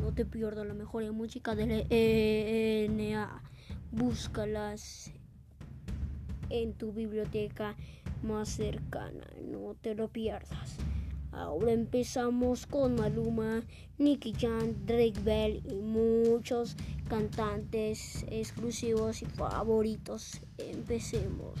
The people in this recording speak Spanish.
no te pierdas la mejor música de ENA. Búscalas en tu biblioteca más cercana. No te lo pierdas. Ahora empezamos con Maluma, Nicky Jam, Drake Bell y muchos cantantes exclusivos y favoritos. Empecemos.